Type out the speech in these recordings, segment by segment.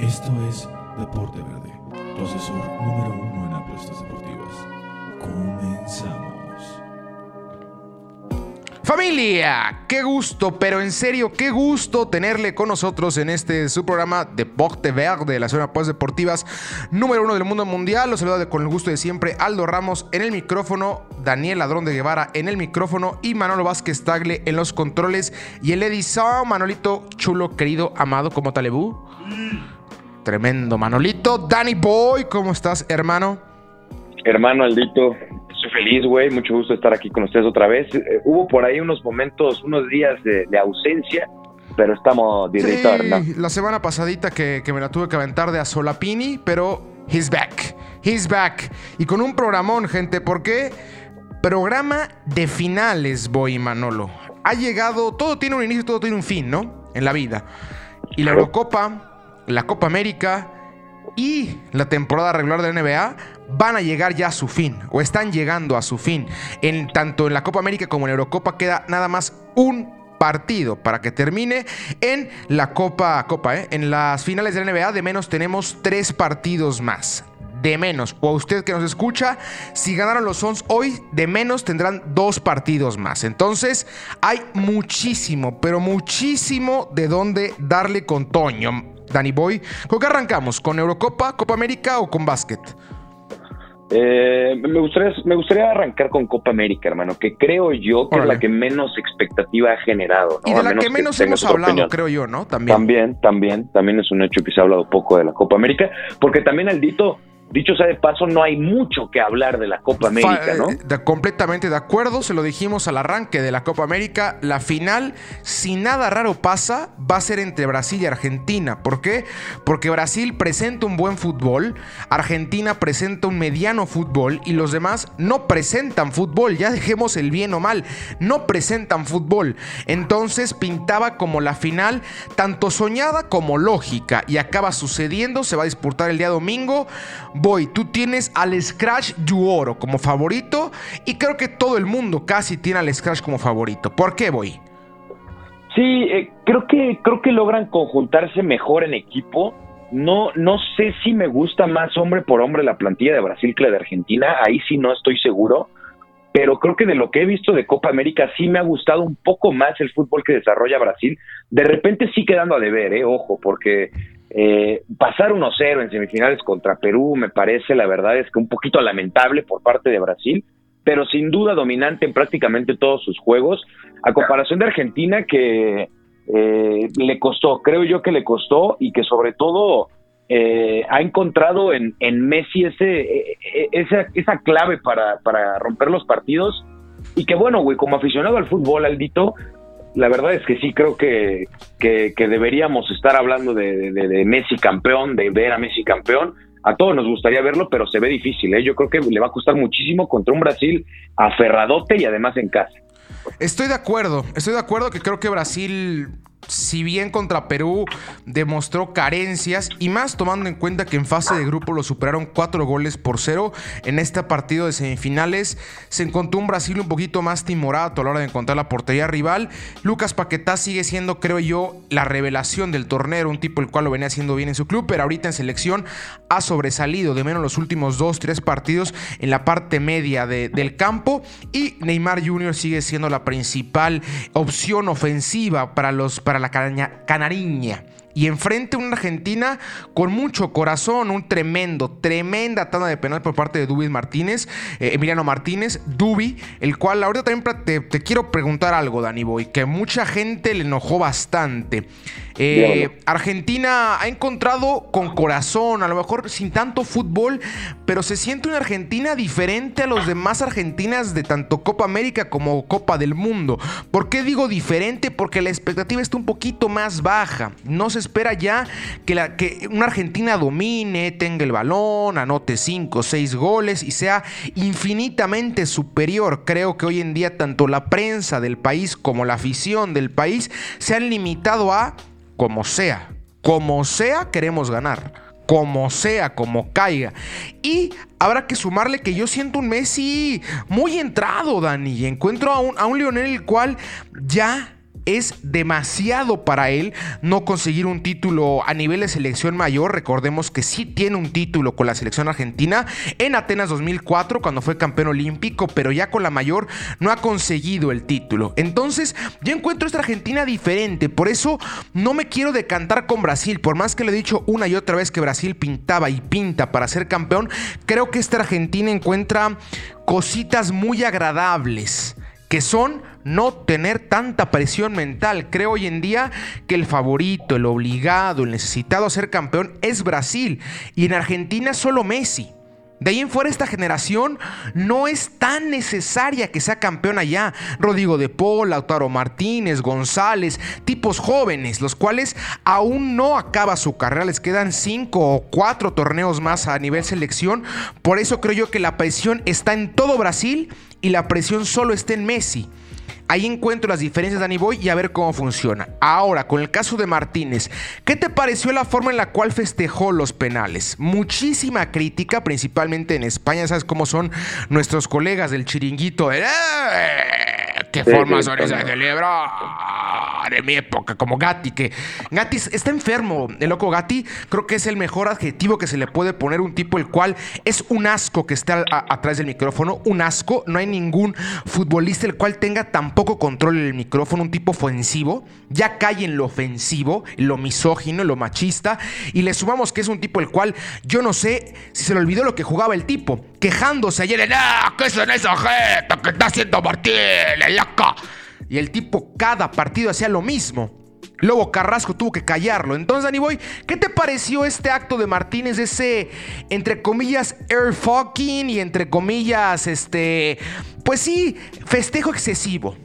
Esto es Deporte Verde, tu asesor número uno en apuestas deportivas. Comenzamos. Familia, qué gusto, pero en serio, qué gusto tenerle con nosotros en este su programa Deporte Verde, la zona de apuestas deportivas número uno del mundo mundial. Los saluda con el gusto de siempre Aldo Ramos en el micrófono, Daniel Ladrón de Guevara en el micrófono y Manolo Vázquez Tagle en los controles y el edición Manolito chulo, querido, amado, como Talebú. Tremendo Manolito. Danny Boy, ¿cómo estás, hermano? Hermano Aldito, estoy feliz, güey. Mucho gusto estar aquí con ustedes otra vez. Eh, hubo por ahí unos momentos, unos días de, de ausencia, pero estamos de Sí, retorno. la semana pasadita que, que me la tuve que aventar de a Solapini, pero he's back. He's back. Y con un programón, gente. ¿Por qué? Programa de finales, Boy Manolo. Ha llegado, todo tiene un inicio, todo tiene un fin, ¿no? En la vida. Y la Eurocopa, la Copa América y la temporada regular de la NBA van a llegar ya a su fin o están llegando a su fin. En tanto en la Copa América como en la Eurocopa queda nada más un partido para que termine en la Copa Copa, ¿eh? en las finales de la NBA de menos tenemos tres partidos más. De menos, o a usted que nos escucha, si ganaron los Suns hoy, de menos tendrán dos partidos más. Entonces, hay muchísimo, pero muchísimo de dónde darle con Toño. Danny Boy, ¿con qué arrancamos? ¿Con Eurocopa, Copa América o con básquet? Eh, me, gustaría, me gustaría arrancar con Copa América, hermano, que creo yo que Órale. es la que menos expectativa ha generado. ¿no? Y de la menos que menos hemos hablado, opinión. creo yo, ¿no? También. También, también, también es un hecho que se ha hablado poco de la Copa América, porque también Aldito, dicho sea de paso, no hay mucho que hablar de la Copa América, ¿no? eh, de- completamente de acuerdo, se lo dijimos al arranque de la Copa América. La final, si nada raro pasa, va a ser entre Brasil y Argentina. ¿Por qué? Porque Brasil presenta un buen fútbol, Argentina presenta un mediano fútbol y los demás no presentan fútbol. Ya dejemos el bien o mal, no presentan fútbol. Entonces pintaba como la final, tanto soñada como lógica, y acaba sucediendo. Se va a disputar el día domingo. Voy, tú tienes al Scratch Yuoro como favorito y creo que todo el mundo casi tiene al Scratch como favorito. ¿Por qué voy? Sí, eh, creo que creo que logran conjuntarse mejor en equipo. No no sé si me gusta más hombre por hombre la plantilla de Brasil que la de Argentina, ahí sí no estoy seguro, pero creo que de lo que he visto de Copa América sí me ha gustado un poco más el fútbol que desarrolla Brasil. De repente sí quedando a deber, eh, ojo, porque eh, pasar 1-0 en semifinales contra Perú me parece, la verdad es que un poquito lamentable por parte de Brasil, pero sin duda dominante en prácticamente todos sus juegos, a comparación de Argentina que eh, le costó, creo yo que le costó y que sobre todo eh, ha encontrado en, en Messi ese, eh, eh, esa, esa clave para, para romper los partidos. Y que bueno, güey, como aficionado al fútbol, Aldito, la verdad es que sí creo que, que, deberíamos estar hablando de Messi campeón, de ver a Messi campeón. A todos nos gustaría verlo, pero se ve difícil. ¿eh? Yo creo que le va a costar muchísimo contra un Brasil aferradote y además en casa. Estoy de acuerdo, estoy de acuerdo que creo que Brasil, si bien contra Perú demostró carencias y más tomando en cuenta que en fase de grupo lo superaron cuatro goles por cero, en este partido de semifinales se encontró un Brasil un poquito más timorato a la hora de encontrar la portería rival. Lucas Paquetá sigue siendo, creo yo, la revelación del torneo, un tipo el cual lo venía haciendo bien en su club, pero ahorita en selección ha sobresalido de menos los últimos dos, tres partidos en la parte media de- del campo y Neymar Jr. sigue siendo la principal opción ofensiva para, los, la canaña- canariña. Y enfrente una Argentina con mucho corazón, un tremendo, tremenda tanda de penal por parte de Dubi Martínez, eh, Emiliano Martínez, Dubi, el cual ahorita también te, te quiero preguntar algo, Dani Boy, que mucha gente le enojó bastante. Eh. Argentina ha encontrado con corazón, a lo mejor sin tanto fútbol, pero se siente una Argentina diferente a los demás Argentinas de tanto Copa América como Copa del Mundo. ¿Por qué digo diferente? Porque la expectativa está un poquito más baja. No se espera ya que, una Argentina domine, tenga el balón, anote 5 o 6 goles y sea infinitamente superior. Creo que hoy en día tanto la prensa del país como la afición del país se han limitado a como sea, como sea queremos ganar. Como sea, como caiga. Y habrá que sumarle que yo siento un Messi muy entrado, Dani. Y encuentro a un, a un Lionel el cual ya es demasiado para él no conseguir un título a nivel de selección mayor. Recordemos que sí tiene un título con la selección argentina en Atenas 2004 cuando fue campeón olímpico, pero ya con la mayor no ha conseguido el título. Entonces yo encuentro esta Argentina diferente, por eso no me quiero decantar con Brasil, por más que le he dicho una y otra vez que Brasil pintaba y pinta para ser campeón, creo que esta Argentina encuentra cositas muy agradables que son no tener tanta presión mental. Creo hoy en día que el favorito, el obligado, el necesitado a ser campeón es Brasil y en Argentina solo Messi. De ahí en fuera esta generación no es tan necesaria que sea campeón allá. Rodrigo de Paul, Lautaro Martínez, González, tipos jóvenes, los cuales aún no acaba su carrera. Les quedan cinco o cuatro torneos más a nivel selección. Por eso creo yo que la presión está en todo Brasil y la presión solo está en Messi. Ahí encuentro las diferencias, Danny Boy, y a ver cómo funciona. Ahora, con el caso de Martínez, ¿qué te pareció la forma en la cual festejó los penales? Muchísima crítica, principalmente en España. ¿Sabes cómo son nuestros colegas del chiringuito? ¡Eh! ¿Qué formas son esas de celebrar? De mi época, como Gatti, que Gatti está enfermo. El loco Gatti creo que es el mejor adjetivo que se le puede poner un tipo el cual es un asco que está atrás del micrófono. Un asco. No hay ningún futbolista el cual tenga tan poco control en el micrófono, un tipo ofensivo. Ya cae en lo ofensivo, en lo misógino, lo machista. Y le sumamos que es un tipo el cual yo no sé si se le olvidó lo que jugaba el tipo. Quejándose ayer en, ¡ah! ¿Qué son esa gente que está haciendo Martín? ¡Laca! Y el tipo cada partido hacía lo mismo. Lobo Carrasco tuvo que callarlo. Entonces, Danny ¿qué te pareció este acto de Martínez? Ese, entre comillas, air fucking y entre comillas, este, pues sí, festejo excesivo.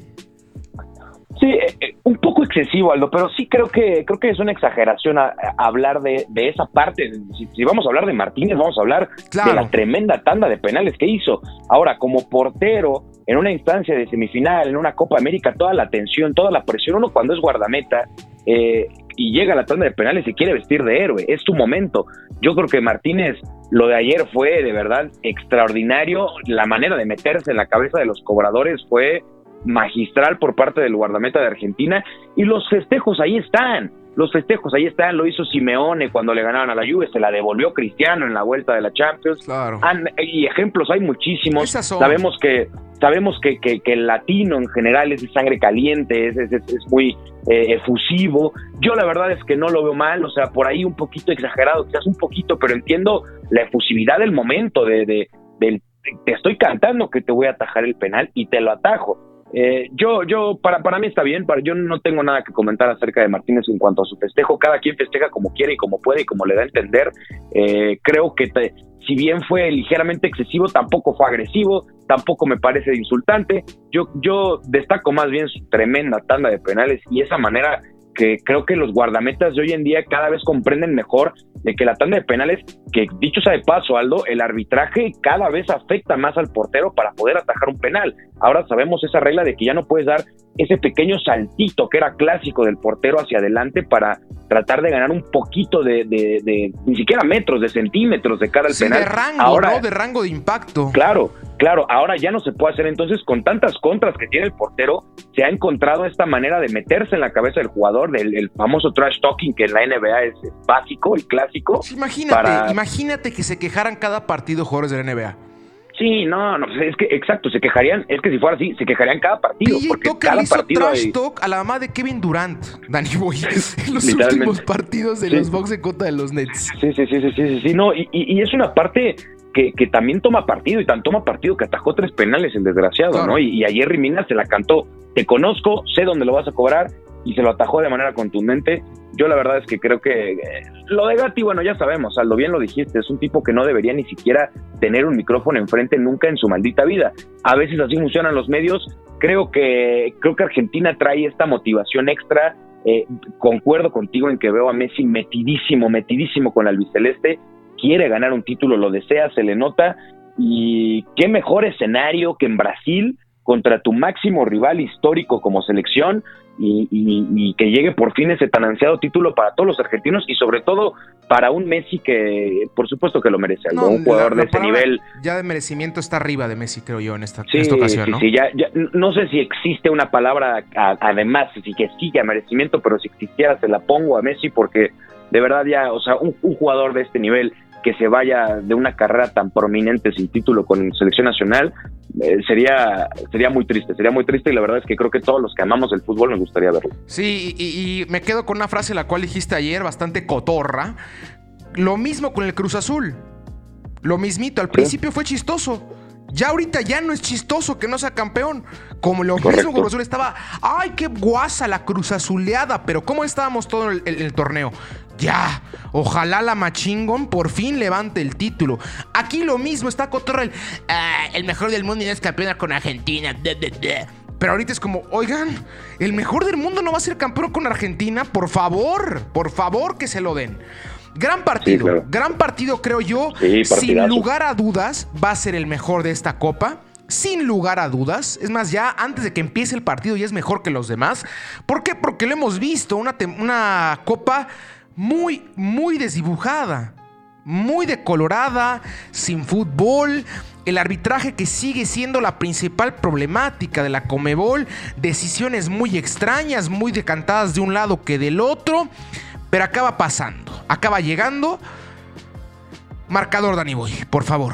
Sí, eh, eh, un poco excesivo, Aldo, pero sí creo que creo que es una exageración hablar de, esa parte. Si, vamos a hablar de Martínez, vamos a hablar de la tremenda tanda de penales que hizo. Ahora, como portero, en una instancia de semifinal, en una Copa América, toda la tensión, toda la presión, uno cuando es guardameta eh, y llega a la tanda de penales y quiere vestir de héroe, es tu momento. Yo creo que Martínez, lo de ayer fue de verdad extraordinario, la manera de meterse en la cabeza de los cobradores fue magistral por parte del guardameta de Argentina y los festejos ahí están. Los festejos ahí están, lo hizo Simeone cuando le ganaron a la Juve, se la devolvió Cristiano en la vuelta de la Champions. Claro. y ejemplos hay muchísimos. Sabemos que sabemos que, que, el latino en general es de sangre caliente, es, es, es muy eh, efusivo. Yo la verdad es que no lo veo mal, o sea, por ahí un poquito exagerado, quizás un poquito, pero entiendo la efusividad del momento, de, de, del te estoy cantando que te voy a atajar el penal y te lo atajo. Eh, yo, yo, para, para mí está bien, para, yo no tengo nada que comentar acerca de Martínez en cuanto a su festejo, cada quien festeja como quiere y como puede y como le da a entender, eh, creo que si bien fue ligeramente excesivo, tampoco fue agresivo, tampoco me parece insultante, yo, yo destaco más bien su tremenda tanda de penales y esa manera que creo que los guardametas de hoy en día cada vez comprenden mejor de que la tanda de penales, que dicho sea de paso, Aldo, el arbitraje cada vez afecta más al portero para poder atajar un penal. Ahora sabemos esa regla de que ya no puedes dar ese pequeño saltito que era clásico del portero hacia adelante para tratar de ganar un poquito de, de, ni siquiera metros, de centímetros de cara al penal. De rango, ahora, De rango de impacto. Claro, claro, ahora ya no se puede hacer. Entonces, con tantas contras que tiene el portero, se ha encontrado esta manera de meterse en la cabeza del jugador, del famoso trash talking que en la NBA es, básico y clásico. imagínate, imagínate que se quejaran cada partido jugadores de la NBA. Sí, no, no, es que exacto, se quejarían, es que si fuera así, se quejarían cada partido. porque cada partido trash talk a la mamá de Kevin Durant, Danny Boy, en los últimos partidos de los Bucks en contra de los Nets. Sí, sí, sí, sí, sí, sí, no, y, y, es una parte que, que, también toma partido y tan toma partido que atajó tres penales el desgraciado, ¿no? Y, y ayer Rimina se la cantó, te conozco, sé dónde lo vas a cobrar y se lo atajó de manera contundente. Yo la verdad es que creo que eh, lo de Gatti, bueno, ya sabemos, Aldo, bien lo dijiste, es un tipo que no debería ni siquiera tener un micrófono enfrente nunca en su maldita vida. A veces así funcionan los medios. Creo que creo que Argentina trae esta motivación extra. Eh, concuerdo contigo en que veo a Messi metidísimo, metidísimo con el albiceleste. Quiere ganar un título, lo desea, se le nota. Y qué mejor escenario que en Brasil contra tu máximo rival histórico como selección y, que llegue por fin ese tan ansiado título para todos los argentinos y sobre todo para un Messi que por supuesto que lo merece, un jugador de ese nivel. Ya de merecimiento está arriba de Messi, creo yo, en esta, ocasión. Sí, ¿no? ya, no sé si existe una palabra además, si que sí a merecimiento, pero si existiera se la pongo a Messi porque de verdad ya, o sea, un jugador de este nivel que se vaya de una carrera tan prominente sin título con selección nacional eh, sería sería muy triste, sería muy triste y la verdad es que creo que todos los que amamos el fútbol nos gustaría verlo. Sí, y, me quedo con una frase la cual dijiste ayer, bastante cotorra. Lo mismo con el Cruz Azul. Lo mismito, al principio fue chistoso. Ya ahorita ya no es chistoso que no sea campeón. Como lo mismo Cruz Azul estaba, ay, qué guasa la Cruz Azuleada, pero ¿cómo estábamos todo el, el torneo? Ya, ojalá la Machingón por fin levante el título. Aquí lo mismo, está Cotorrel. Ah, el mejor del mundo y no es campeona con Argentina. Pero ahorita es como, oigan, el mejor del mundo no va a ser campeón con Argentina. Por favor, por favor que se lo den. Gran partido, gran partido creo yo. Sin lugar a dudas, va a ser el mejor de esta copa sin lugar a dudas. Es más, ya antes de que empiece el partido ya es mejor que los demás. ¿Por qué? Porque lo hemos visto, una, una copa muy, muy desdibujada, muy decolorada, sin fútbol. El arbitraje que sigue siendo la principal problemática de la Comebol, decisiones muy extrañas, muy decantadas de un lado que del otro, pero acaba pasando, acaba llegando. Marcador Dani Boy, por favor.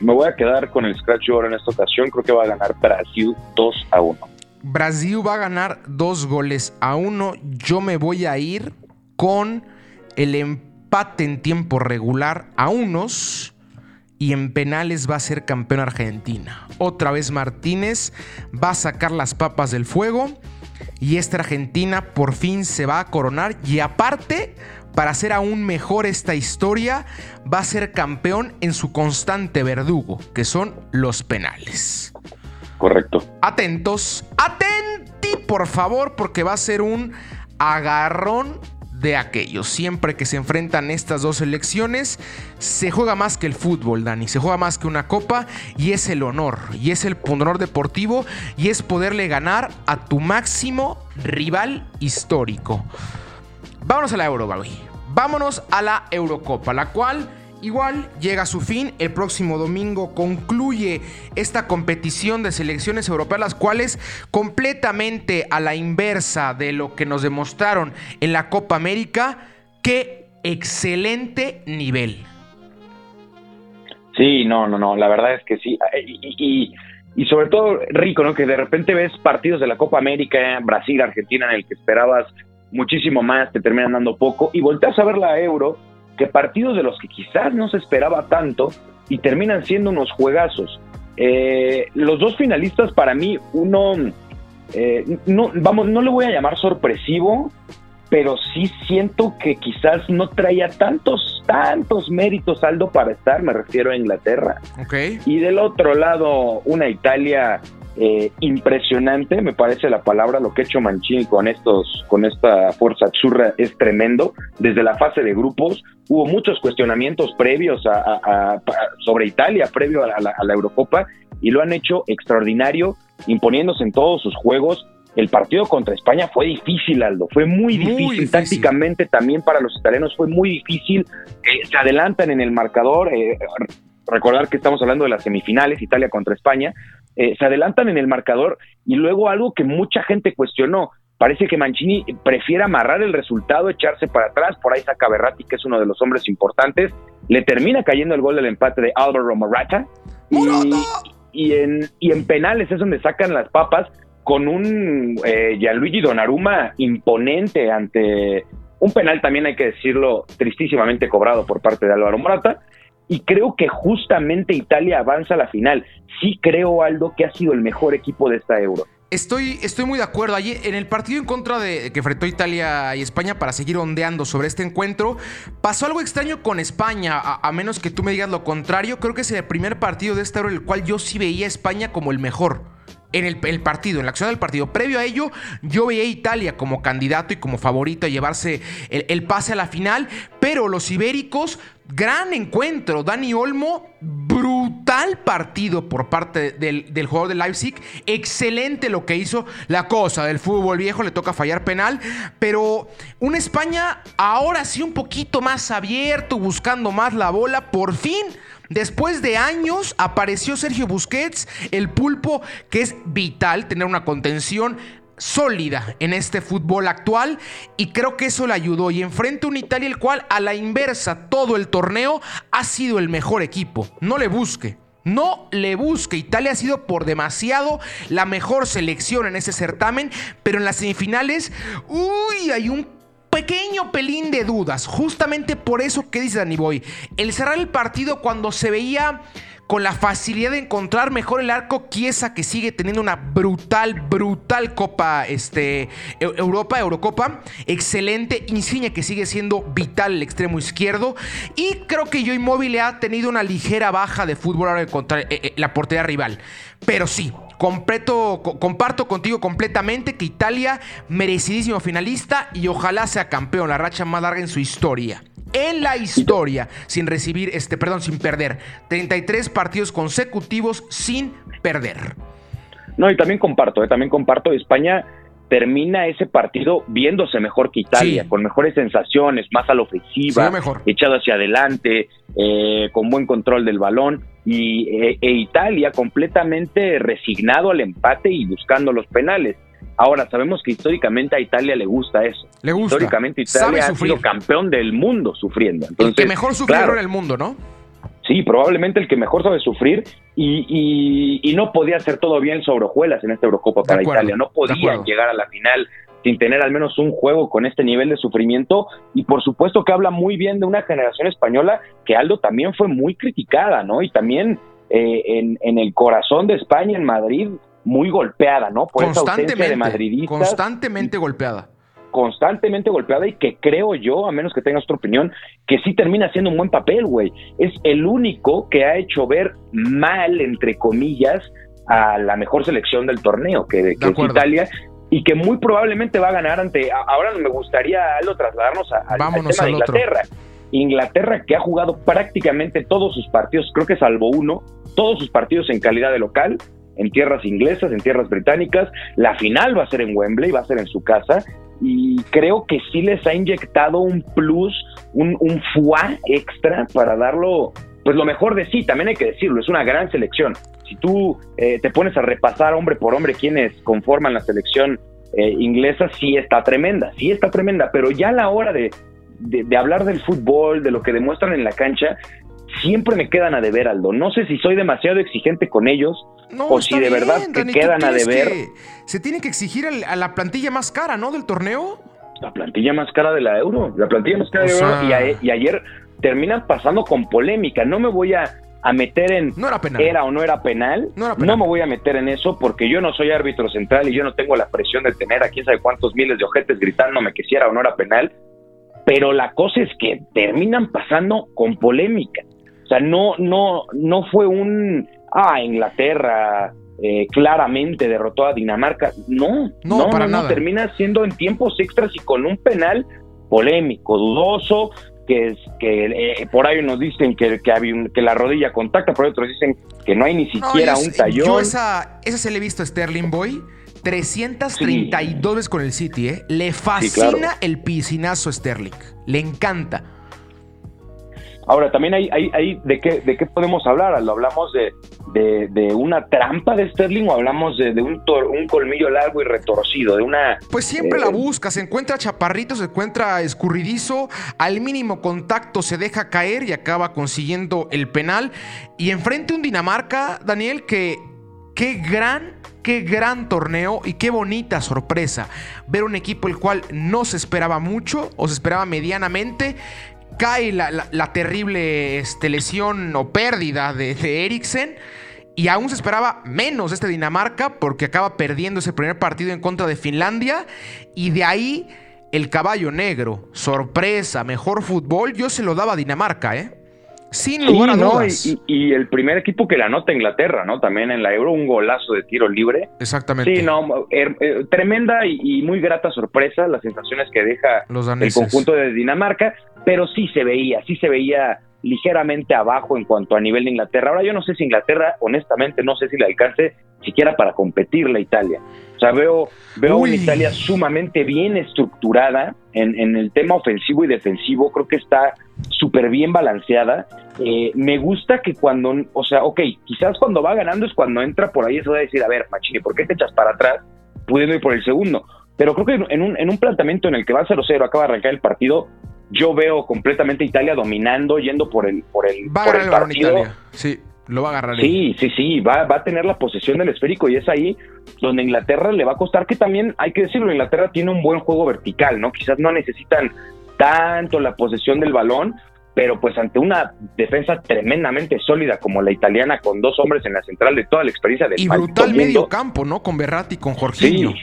Me voy a quedar con el scratch ahora en esta ocasión. Creo que va a ganar Brasil 2 a 1. Brasil va a ganar dos goles a uno. Yo me voy a ir con el empate en tiempo regular a unos. Y en penales va a ser campeón Argentina. Otra vez Martínez va a sacar las papas del fuego. Y esta Argentina por fin se va a coronar. Y aparte, para hacer aún mejor esta historia, va a ser campeón en su constante verdugo, que son los penales. Correcto. Atentos, atenti por favor, porque va a ser un agarrón de aquellos. Siempre que se enfrentan estas dos elecciones, se juega más que el fútbol, Dani. Se juega más que una copa y es el honor. Y es el honor deportivo y es poderle ganar a tu máximo rival histórico. Vámonos a la Euro, Vámonos a la Eurocopa, la cual Igual llega a su fin, el próximo domingo concluye esta competición de selecciones europeas, las cuales completamente a la inversa de lo que nos demostraron en la Copa América, qué excelente nivel. Sí, no, no, no, la verdad es que sí. Y, y, sobre todo rico, ¿no? Que de repente ves partidos de la Copa América, Brasil, Argentina, en el que esperabas muchísimo más, te terminan dando poco, y volteas a ver la Euro que partidos de los que quizás no se esperaba tanto y terminan siendo unos juegazos. Eh, los dos finalistas para mí, uno, eh, no, vamos, no le voy a llamar sorpresivo, pero sí siento que quizás no traía tantos, tantos méritos Aldo para estar, me refiero a Inglaterra. Okay. Y del otro lado, una Italia eh, impresionante, me parece la palabra, lo que ha hecho Mancini con estos, con esta fuerza churra es tremendo. Desde la fase de grupos hubo muchos cuestionamientos previos a, sobre Italia, previo a la, a la Eurocopa, y lo han hecho extraordinario, imponiéndose en todos sus juegos. El partido contra España fue difícil, Aldo, fue muy, difícil. Tácticamente también para los italianos fue muy difícil. Eh, se adelantan en el marcador. Eh, recordar que estamos hablando de las semifinales, Italia contra España, eh, se adelantan en el marcador y luego algo que mucha gente cuestionó, parece que Mancini prefiere amarrar el resultado, echarse para atrás, por ahí saca Berratti, que es uno de los hombres importantes, le termina cayendo el gol del empate de Álvaro Morata, y, en, y en penales es donde sacan las papas con un eh, Gianluigi Donnarumma imponente ante un penal también hay que decirlo tristísimamente cobrado por parte de Álvaro Morata y creo que justamente Italia avanza a la final. Sí creo, Aldo, que ha sido el mejor equipo de esta Euro. Estoy, estoy muy de acuerdo. Ayer, en el partido en contra de que enfrentó Italia y España para seguir ondeando sobre este encuentro, pasó algo extraño con España, a, menos que tú me digas lo contrario. Creo que es el primer partido de esta Euro en el cual yo sí veía a España como el mejor en el, partido, en la acción del partido. Previo a ello, yo veía a Italia como candidato y como favorito a llevarse el, pase a la final, pero los ibéricos, gran encuentro. Dani Olmo, brutal partido por parte del, del, jugador de Leipzig. Excelente lo que hizo. La cosa del fútbol viejo le toca fallar penal. Pero una España ahora sí un poquito más abierto, buscando más la bola. Por fin. Después de años apareció Sergio Busquets, el pulpo, que es vital tener una contención sólida en este fútbol actual y creo que eso le ayudó y enfrente a un Italia el cual a la inversa todo el torneo ha sido el mejor equipo. No le busque. No le busque. Italia ha sido por demasiado la mejor selección en ese certamen, pero en las semifinales, uy, hay un pequeño pelín de dudas. Justamente por eso que dice Danny Boy. El cerrar el partido cuando se veía con la facilidad de encontrar mejor el arco Chiesa que sigue teniendo una brutal, brutal Copa este, Europa, Eurocopa. Excelente. Insigne que sigue siendo vital el extremo izquierdo. Y creo que Joey Móvil ha tenido una ligera baja de fútbol ahora de contra eh, eh, la portería rival. Pero sí, Completo, comparto contigo completamente que Italia, merecidísimo finalista y ojalá sea campeón, la racha más larga en su historia. En la historia sin recibir, este, perdón, sin perder. 33 partidos consecutivos sin perder. No, y también comparto, eh, también comparto, España termina ese partido viéndose mejor que Italia, con mejores sensaciones, más a la ofensiva, echado hacia adelante, eh, con buen control del balón, y eh, e Italia completamente resignado al empate y buscando los penales. Ahora, sabemos que históricamente a Italia le gusta eso. Le gusta. Históricamente Italia ha sido campeón del mundo sufriendo. el que mejor sufrió en el mundo, ¿no? Sí, probablemente el que mejor sabe sufrir y, y, no podía hacer todo bien sobre hojuelas en esta Eurocopa para Italia. No podían llegar a la final sin tener al menos un juego con este nivel de sufrimiento y por supuesto que habla muy bien de una generación española que Aldo también fue muy criticada, ¿no? Y también eh, en, en el corazón de España, en Madrid, muy golpeada, ¿no? Por constantemente, esa de madridistas. Constantemente golpeada. Constantemente golpeada y que creo yo, a menos que tengas otra opinión, que sí termina haciendo un buen papel, güey. Es el único que ha hecho ver mal, entre comillas, a la mejor selección del torneo, que, que es Italia, y que muy probablemente va a ganar ante. Ahora me gustaría, Aldo, trasladarnos a, al tema de Inglaterra. Inglaterra que ha jugado prácticamente todos sus partidos, creo que salvo uno, todos sus partidos en calidad de local, en tierras inglesas, en tierras británicas. La final va a ser en Wembley, va a ser en su casa. Y creo que sí les ha inyectado un plus, un, un fuá extra para darlo, pues lo mejor de sí, también hay que decirlo, es una gran selección. Si tú eh, te pones a repasar hombre por hombre quienes conforman la selección eh, inglesa, sí está tremenda, sí está tremenda, pero ya a la hora de, de, hablar del fútbol, de lo que demuestran en la cancha, siempre me quedan a deber, Aldo. No sé si soy demasiado exigente con ellos o si de verdad que quedan a deber. se tiene que exigir a la plantilla más cara, ¿no? Del torneo. La plantilla más cara de la Euro. La plantilla más cara de la Euro. Y, ayer terminan pasando con polémica. No me voy a, a meter en no era, penal. era o no era, penal. no No me voy a meter en eso porque yo no soy árbitro central y yo no tengo la presión de tener a quién sabe cuántos miles de ojetes gritándome que si era o no era penal. Pero la cosa es que terminan pasando con polémica. O sea, no, no, no fue un, ah, Inglaterra eh, claramente derrotó a Dinamarca. No, no, para nada. termina siendo en tiempos extras y con un penal polémico, dudoso, que es que eh, por ahí nos dicen que, que, que, la rodilla contacta, por otros dicen que no hay ni siquiera un tallón. Yo esa, esa se le he visto a Sterling Boy 332 veces con el City, ¿eh? Le fascina el piscinazo a Sterling. Le encanta. Ahora, también hay, hay, hay de, qué, de qué podemos hablar. ¿Lo hablamos de, de, una trampa de Sterling o hablamos de, un, un colmillo largo y retorcido? De una. Pues siempre la eh, busca. Se encuentra chaparrito, se encuentra escurridizo. Al mínimo contacto se deja caer y acaba consiguiendo el penal. Y enfrente un Dinamarca, Daniel, que. Qué gran qué gran torneo y qué bonita sorpresa ver un equipo el cual no se esperaba mucho o se esperaba medianamente cae la, terrible este, lesión o pérdida de, Eriksen. Y aún se esperaba menos de este Dinamarca porque acaba perdiendo ese primer partido en contra de Finlandia. Y de ahí el caballo negro, sorpresa, mejor fútbol, yo se lo daba a Dinamarca, ¿eh? Sin lugar a dudas. Y, el primer equipo que la anota Inglaterra, ¿no? También en la Euro, un golazo de tiro libre. Exactamente. Sí, no, er, eh, tremenda y, muy grata sorpresa las sensaciones que deja el conjunto de Dinamarca, pero sí se veía, sí se veía ligeramente abajo en cuanto a nivel de Inglaterra. Ahora yo no sé si Inglaterra, honestamente, no sé si le alcance siquiera para competir la Italia. O sea, veo, veo una Italia sumamente bien estructurada en, en, el tema ofensivo y defensivo. Creo que está súper bien balanceada. Eh, me gusta que cuando, o sea, ok, quizás cuando va ganando es cuando entra por ahí, eso va a decir, a ver, Machini, ¿por qué te echas para atrás pudiendo ir por el segundo? Pero creo que en un, en un planteamiento en el que va 0-0, acaba de arrancar el partido, yo veo completamente Italia dominando, yendo por el, por el, va por el partido. Italia. Sí, lo va a agarrar. Sí, sí, sí, va, va a tener la posesión del esférico y es ahí donde Inglaterra le va a costar que también, hay que decirlo, Inglaterra tiene un buen juego vertical, ¿no? Quizás no necesitan tanto la posesión del balón, pero pues ante una defensa tremendamente sólida como la italiana con dos hombres en la central de toda la experiencia del Y brutal medio campo, ¿no? Con Berratti, con Jorginho. Sí,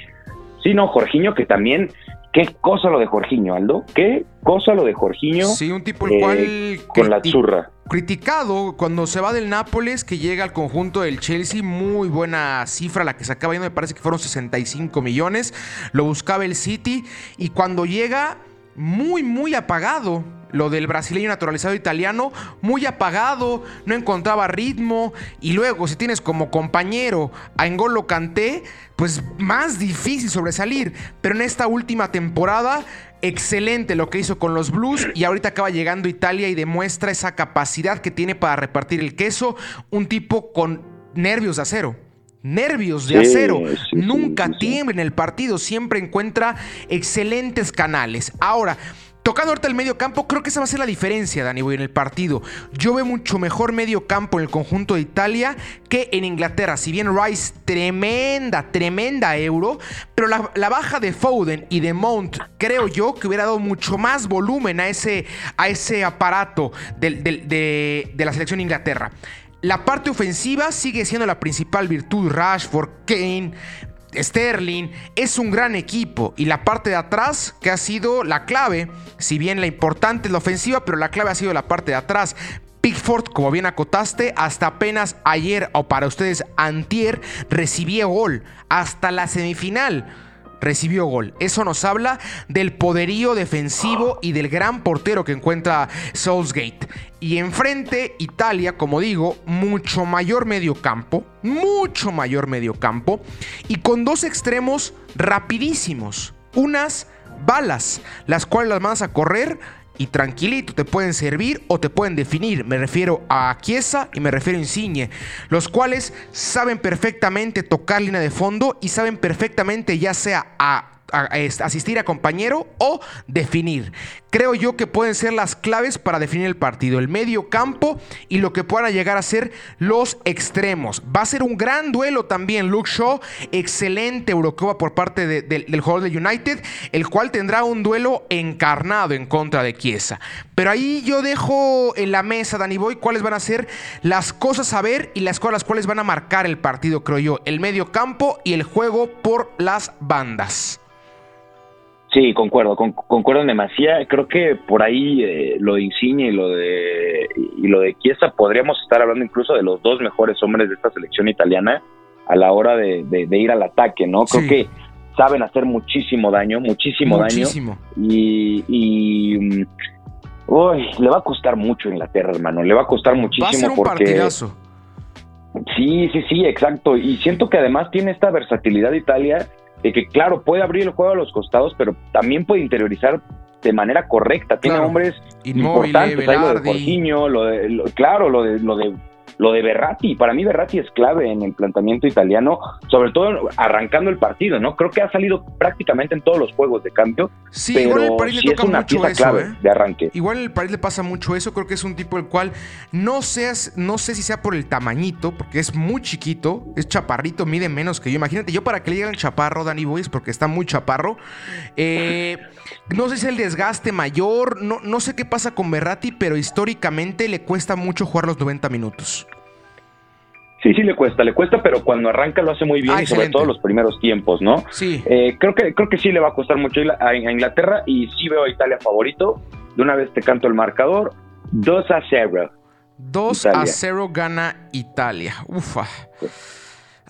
sí, no, Jorginho que también Qué cosa lo de Jorginho, Aldo. Qué cosa lo de Jorginho. Sí, un tipo el cual. Eh, con la zurra. Criticado cuando se va del Nápoles, que llega al conjunto del Chelsea. Muy buena cifra la que se acaba yendo. Me parece que fueron 65 millones. Lo buscaba el City. Y cuando llega, muy, muy apagado lo del brasileño naturalizado italiano, muy apagado, no encontraba ritmo. Y luego, si tienes como compañero a Engolo Kanté, pues más difícil sobresalir. Pero en esta última temporada, excelente lo que hizo con los Blues. Y ahorita acaba llegando Italia y demuestra esa capacidad que tiene para repartir el queso. Un tipo con nervios de acero nervios de acero. Nunca tiembla en el partido, siempre encuentra excelentes canales. Ahora, Tocando ahorita el medio campo, creo que esa va a ser la diferencia, Dani Boy, en el partido. Yo veo mucho mejor medio campo en el conjunto de Italia que en Inglaterra. Si bien Rice, tremenda, tremenda euro, pero la, baja de Foden y de Mount, creo yo que hubiera dado mucho más volumen a ese, a ese aparato de, de la selección de Inglaterra. La parte ofensiva sigue siendo la principal virtud. Rashford, Kane, Sterling es un gran equipo y la parte de atrás que ha sido la clave, si bien la importante es la ofensiva, pero la clave ha sido la parte de atrás. Pickford, como bien acotaste, hasta apenas ayer o para ustedes antier recibió gol hasta la semifinal recibió gol. Eso nos habla del poderío defensivo y del gran portero que encuentra Soulsgate. Y enfrente, Italia, como digo, mucho mayor medio campo, mucho mayor medio campo, y con dos extremos rapidísimos. Unas balas, las cuales las vas a correr y tranquilito te pueden servir o te pueden definir. Me refiero a Chiesa y me refiero a Insigne, los cuales saben perfectamente tocar línea de fondo y saben perfectamente ya sea a asistir a compañero o definir. Creo yo que pueden ser las claves para definir el partido, el medio campo y lo que puedan llegar a ser los extremos. Va a ser un gran duelo también, Luke Shaw, excelente Eurocopa por parte del jugador de United, el cual tendrá un duelo encarnado en contra de Chiesa. Pero ahí yo dejo en la mesa, Danny Boy, cuáles van a ser las cosas a ver y las, las cuales van a marcar el partido, creo yo, el medio campo y el juego por las bandas. Sí, concuerdo, concuerdo en demasía. Creo que por ahí eh, lo de Insigne y lo de y lo de Chiesa podríamos estar hablando incluso de los dos mejores hombres de esta selección italiana a la hora de, ir al ataque, ¿no? Creo que saben hacer muchísimo daño, muchísimo, muchísimo. daño. Y, y mm, uy, le va a costar mucho Inglaterra, hermano. Le va a costar muchísimo va a ser un porque. Partidazo. Sí, sí, sí, exacto. Y siento que además tiene esta versatilidad Italia de que claro, puede abrir el juego a los costados, pero también puede interiorizar de manera correcta. Tiene hombres importantes, lo de Jorginho, lo de, claro, lo de, lo de lo de Berratti, para mí Berratti es clave en el planteamiento italiano, sobre todo arrancando el partido, ¿no? Creo que ha salido prácticamente en todos los juegos de cambio. Sí, pero igual el París le toca mucho eso, clave ¿eh? de arranque. Igual el París le pasa mucho eso, creo que es un tipo el cual no seas, no sé si sea por el tamañito, porque es muy chiquito, es chaparrito, mide menos que yo. Imagínate, yo para que le llegue el chaparro, Dani Boyes, porque está muy chaparro. Eh, no sé si es el desgaste mayor, no, no sé qué pasa con Berratti, pero históricamente le cuesta mucho jugar los 90 minutos. Sí, sí le cuesta, le cuesta, pero cuando arranca lo hace muy bien, ah, y sobre todo los primeros tiempos, ¿no? Sí. Eh, creo que creo que sí le va a costar mucho a Inglaterra y sí veo a Italia favorito. De una vez te canto el marcador, 2 a 0. 2 a 0 gana Italia. Ufa.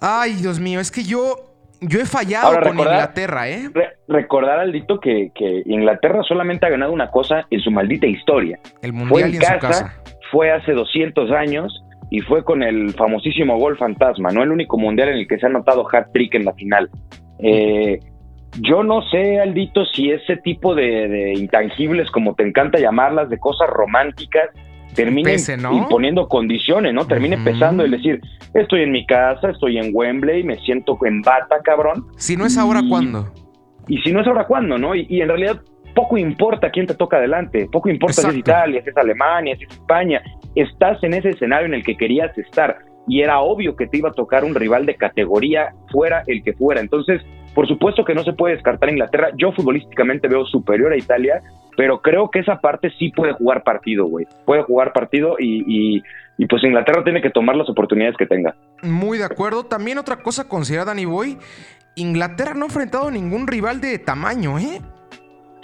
Ay, Dios mío, es que yo yo he fallado con Inglaterra, ¿eh? recordar, Aldito, que, que Inglaterra solamente ha ganado una cosa en su maldita historia. El Mundial y en casa, su casa. fue hace 200 años y fue con el famosísimo gol fantasma, no el único mundial en el que se ha notado hat-trick en la final. Eh, yo no sé, Aldito, si ese tipo de, intangibles, como te encanta llamarlas, de cosas románticas, termine imponiendo condiciones, ¿no? Termine pesando el decir, estoy en mi casa, estoy en Wembley, me siento en bata, cabrón. Si no es ahora, ¿cuándo? Y si no es ahora, ¿cuándo, no? Y, en realidad poco importa quién te toca adelante, poco importa si es Italia, si es Alemania, si es España, estás en ese escenario en el que querías estar y era obvio que te iba a tocar un rival de categoría, fuera el que fuera. Entonces, por supuesto que no se puede descartar Inglaterra. Yo futbolísticamente veo superior a Italia, pero creo que esa parte sí puede jugar partido, güey. Puede jugar partido y, y, pues Inglaterra tiene que tomar las oportunidades que tenga. Muy de acuerdo. También otra cosa considerada, Danny Boy, Inglaterra no ha enfrentado ningún rival de tamaño, ¿eh?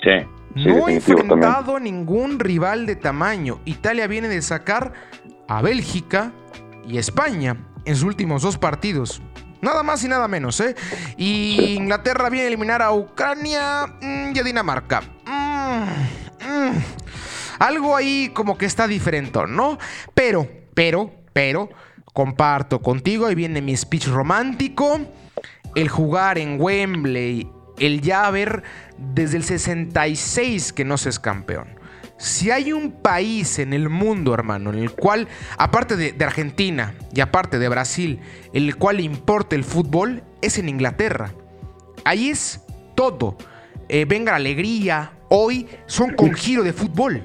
Sí. no ha enfrentado ningún rival de tamaño. Italia viene de sacar a Bélgica y España en sus últimos dos partidos. Nada más y nada menos, ¿eh? Y Inglaterra viene a eliminar a Ucrania mm, y a Dinamarca. Mm, mm. Algo ahí como que está diferente, ¿no? Pero, pero, pero, comparto contigo, ahí viene mi speech romántico. El jugar en Wembley, el ya haber desde el 66 que no se es campeón. Si hay un país en el mundo, hermano, en el cual, aparte de, Argentina y aparte de Brasil, el cual importa el fútbol, es en Inglaterra. Ahí es todo. Eh, venga la alegría. Hoy son con giro de fútbol.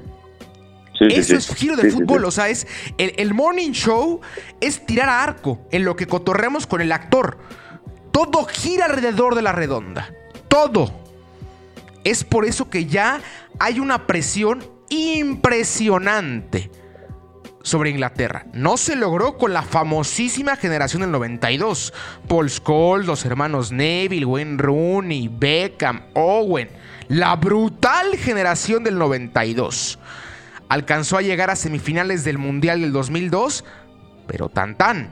Eso es giro de fútbol, o sea, es el, morning show es tirar a arco en lo que cotorremos con el actor. Todo gira alrededor de la redonda. Todo. Es por eso que ya hay una presión impresionante sobre Inglaterra. No se logró con la famosísima generación del 92. Paul Scholes, los hermanos Neville, Wayne Rooney, Beckham, Owen. La brutal generación del 92. Alcanzó a llegar a semifinales del Mundial del 2002, pero tan tan,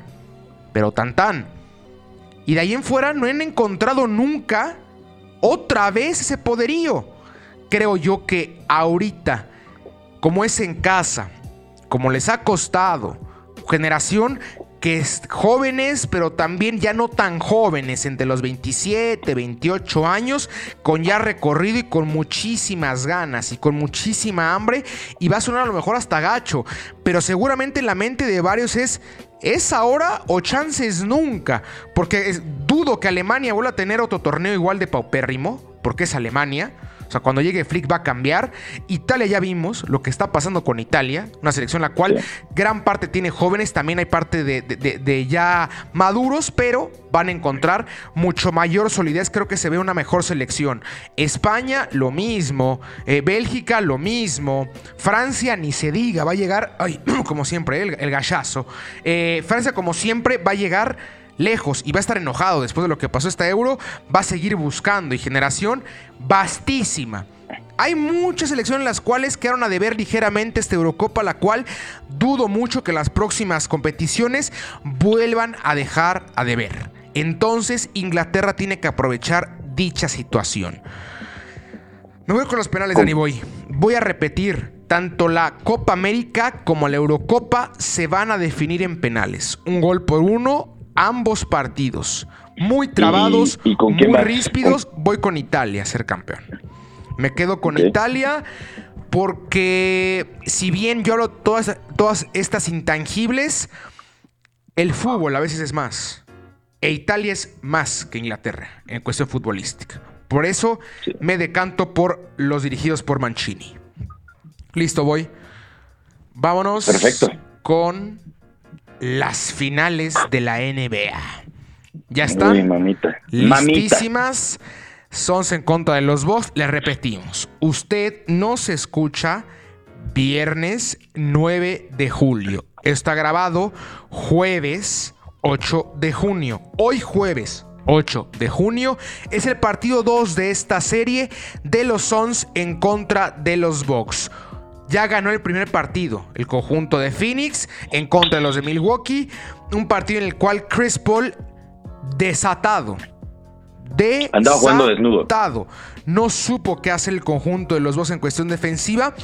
pero tan tan. Y de ahí en fuera no han encontrado nunca otra vez ese poderío. Creo yo que ahorita como es en casa, como les ha costado, generación que es jóvenes, pero también ya no tan jóvenes, entre los 27, 28 años, con ya recorrido y con muchísimas ganas y con muchísima hambre, y va a sonar a lo mejor hasta gacho, pero seguramente en la mente de varios es, ¿es ahora o chances nunca? Porque dudo que Alemania vuelva a tener otro torneo igual de paupérrimo, porque es Alemania. O sea, cuando llegue Flick va a cambiar. Italia ya vimos lo que está pasando con Italia, una selección la cual gran parte tiene jóvenes, también hay parte de, ya maduros, pero van a encontrar mucho mayor solidez. Creo que se ve una mejor selección. España, lo mismo. Eh, Bélgica, lo mismo. Francia, ni se diga, va a llegar, ay, como siempre, el, gallazo. Eh, Francia, como siempre, va a llegar lejos y va a estar enojado después de lo que pasó este euro, va a seguir buscando y generación vastísima. Hay muchas selecciones en las cuales quedaron a deber ligeramente esta Eurocopa, la cual dudo mucho que las próximas competiciones vuelvan a dejar a deber. Entonces Inglaterra tiene que aprovechar dicha situación. Me voy con los penales, Dani Boy. Voy a repetir, tanto la Copa América como la Eurocopa se van a definir en penales. Un gol por uno ambos partidos. Muy trabados, muy ríspidos. Voy con Italia a ser campeón. Me quedo con Italia porque si bien yo hablo todas, todas estas intangibles, el fútbol a veces es más. E Italia es más que Inglaterra en cuestión futbolística. Por eso me decanto por los dirigidos por Mancini. Listo, voy. Vámonos Perfecto. con las finales de la NBA. Ya están mamita. listísimas. Sons en contra de los Bucks. Le repetimos, usted no se escucha viernes 9 de julio. Está grabado jueves 8 de junio. Hoy jueves 8 de junio es el partido 2 de esta serie de los Suns en contra de los Bucks ya ganó el primer partido, el conjunto de Phoenix en contra de los de Milwaukee, un partido en el cual Chris Paul desatado, de Andaba jugando desnudo. No supo qué hacer el conjunto de los dos en cuestión defensiva.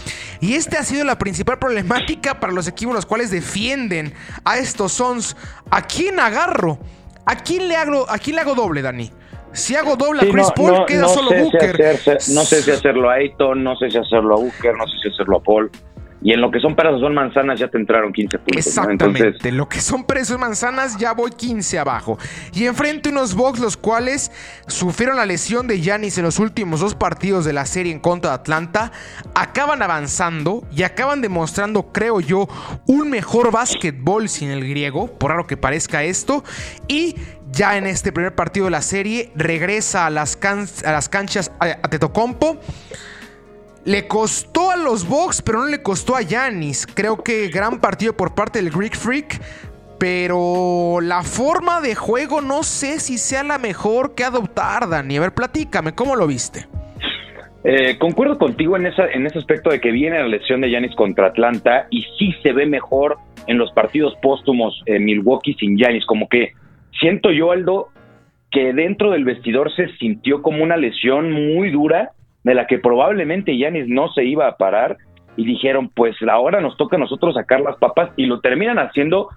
Y este ha sido la principal problemática para los equipos los cuales defienden a estos Sons. ¿A quién agarro? ¿A quién le hago, a quién le hago doble, Dani? Si hago doble a Chris Paul, queda solo Booker. no sé si hacerlo a Ayton, no sé si hacerlo a Booker, no sé si hacerlo a Paul. Y en lo que son peras o son manzanas ya te entraron 15 puntos. Exactamente. En lo que son peras o manzanas ya voy 15 abajo. Y enfrente unos Bucks los cuales sufrieron la lesión de Yanis en los últimos dos partidos de la serie en contra de Atlanta. Acaban avanzando y acaban demostrando, creo yo, un mejor básquetbol sin el griego, por raro que parezca esto. Y ya en este primer partido de la serie regresa a las, a canchas a, Tetocompo. Le costó a los Bucks, pero no le costó a Yanis. Creo que gran partido por parte del Greek Freak. Pero la forma de juego no sé si sea la mejor que adoptar, Dani. A ver, platícame, ¿cómo lo viste? Eh, concuerdo contigo en, ese aspecto de que viene la lesión de Yanis contra Atlanta y sí se ve mejor en los partidos póstumos en Milwaukee sin Yanis. Como que siento yo, Aldo, que dentro del vestidor se sintió como una lesión muy dura de la que probablemente Yanis no se iba a parar y dijeron, pues ahora nos toca a nosotros sacar las papas y lo terminan haciendo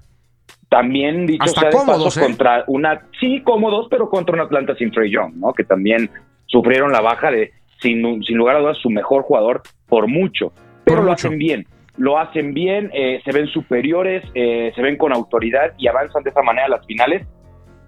también dicho sea de paso ¿eh? contra una sí cómodos, pero contra un Atlanta sin Trey Young, ¿no? Que también sufrieron la baja de sin, sin lugar a dudas su mejor jugador por mucho, pero lo hacen bien. Lo hacen bien, eh, se ven superiores, eh, se ven con autoridad y avanzan de esa manera a las finales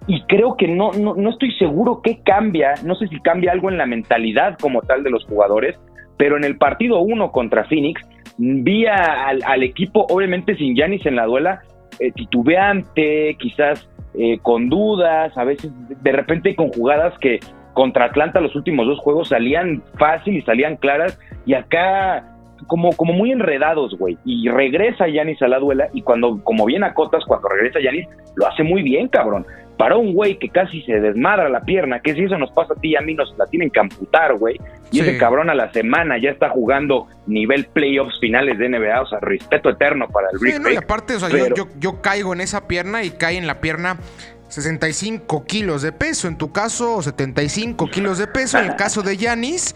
y creo que no, no, no estoy seguro qué cambia, no sé si cambia algo en la mentalidad como tal de los jugadores, pero en el partido 1 contra Phoenix, vi al, equipo, obviamente sin Yanis en la duela, eh, titubeante, quizás eh, con dudas, a veces de repente con jugadas que contra Atlanta los últimos dos juegos salían fácil y salían claras, y acá como, como muy enredados, güey. Y regresa Yanis a la duela, y cuando, como bien acotas, cuando regresa Yanis, lo hace muy bien, cabrón para un güey que casi se desmadra la pierna, que si eso nos pasa a ti y a mí nos la tienen que amputar, güey. Y ese cabrón a la semana ya está jugando nivel playoffs finales de NBA, o sea, respeto eterno para el sí, y aparte, o sea, yo, caigo en esa pierna y cae en la pierna 65 kilos de peso, en tu caso 75 kilos de peso, en el caso de Yanis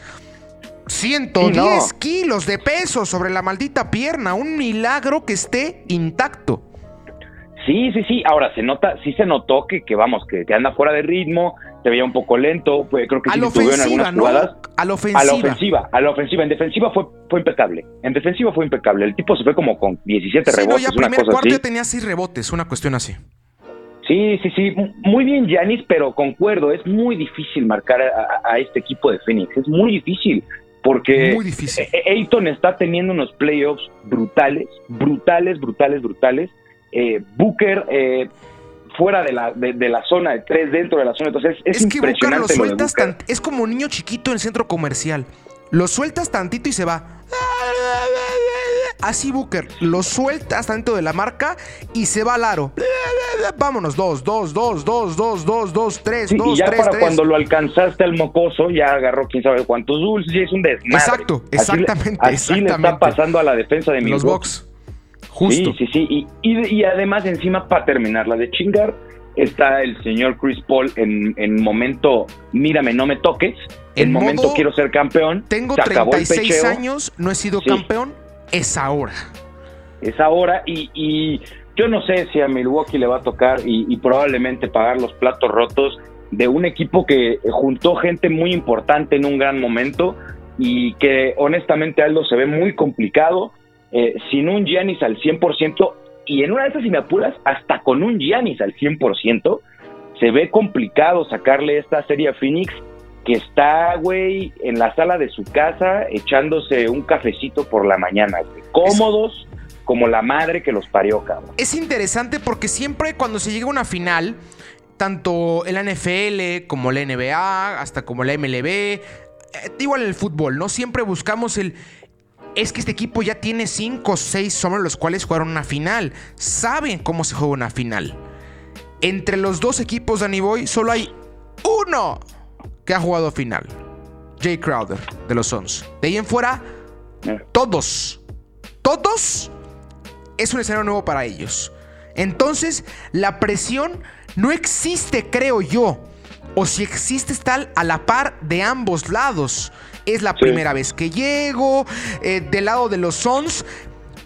110 kilos de peso sobre la maldita pierna, un milagro que esté intacto. Sí, sí, sí. Ahora se nota, sí se notó que, que vamos, que, anda fuera de ritmo, se veía un poco lento, pues, creo que sí en algunas jugadas. A la ofensiva. A la ofensiva, a la ofensiva. En defensiva fue, fue impecable. En defensiva fue impecable. El tipo se fue como con 17 rebotes, ya una cosa cuarto ya tenía 6 rebotes, una cuestión así. Sí, sí, sí. Muy bien, Yanis, pero concuerdo, es muy difícil marcar a, este equipo de Phoenix. Es muy difícil porque muy difícil. Ayton está teniendo unos playoffs brutales, brutales, brutales, brutales eh, Booker eh, fuera de la, de, la zona de tres, dentro de la zona. Entonces es, que Booker lo sueltas es como un niño chiquito en el centro comercial. Lo sueltas tantito y se va. Así Booker, lo sueltas dentro de la marca y se va al aro. Vámonos, dos, dos, dos, dos, dos, dos, dos, tres, dos, y ya tres, para cuando lo alcanzaste al mocoso, ya agarró quién sabe cuántos dulces y es un desmadre. Exacto, exactamente. Así, le está pasando a la defensa de Los Bucks. Justo. Sí, sí, sí. Y, además, encima, para terminar la de chingar, está el señor Chris Paul en, en momento, mírame, no me toques. En, momento quiero ser campeón. Tengo 36 años, no he sido campeón, es ahora. Es ahora y, y, yo no sé si a Milwaukee le va a tocar y, y, probablemente pagar los platos rotos de un equipo que juntó gente muy importante en un gran momento y que honestamente Aldo se ve muy complicado eh, sin un Giannis al 100%, y en una de esas, si me apuras, hasta con un Giannis al 100%, se ve complicado sacarle esta serie a Phoenix, que está, güey, en la sala de su casa echándose un cafecito por la mañana, cómodos como la madre que los parió, cabrón. Es interesante porque siempre cuando se llega a una final, tanto el NFL como la NBA, hasta como la MLB, eh, igual el fútbol, ¿no? Siempre buscamos el es que este equipo ya tiene 5 o 6 hombres los cuales jugaron una final. Saben cómo se juega una final. Entre los dos equipos de Danny Boy solo hay uno que ha jugado final. Jay Crowder de los Suns. De ahí en fuera, todos, todos es un escenario nuevo para ellos. Entonces, la presión no existe, creo yo. o si existe tal a la par de ambos lados. Es la primera vez que llego. Eh, del lado de los Sons,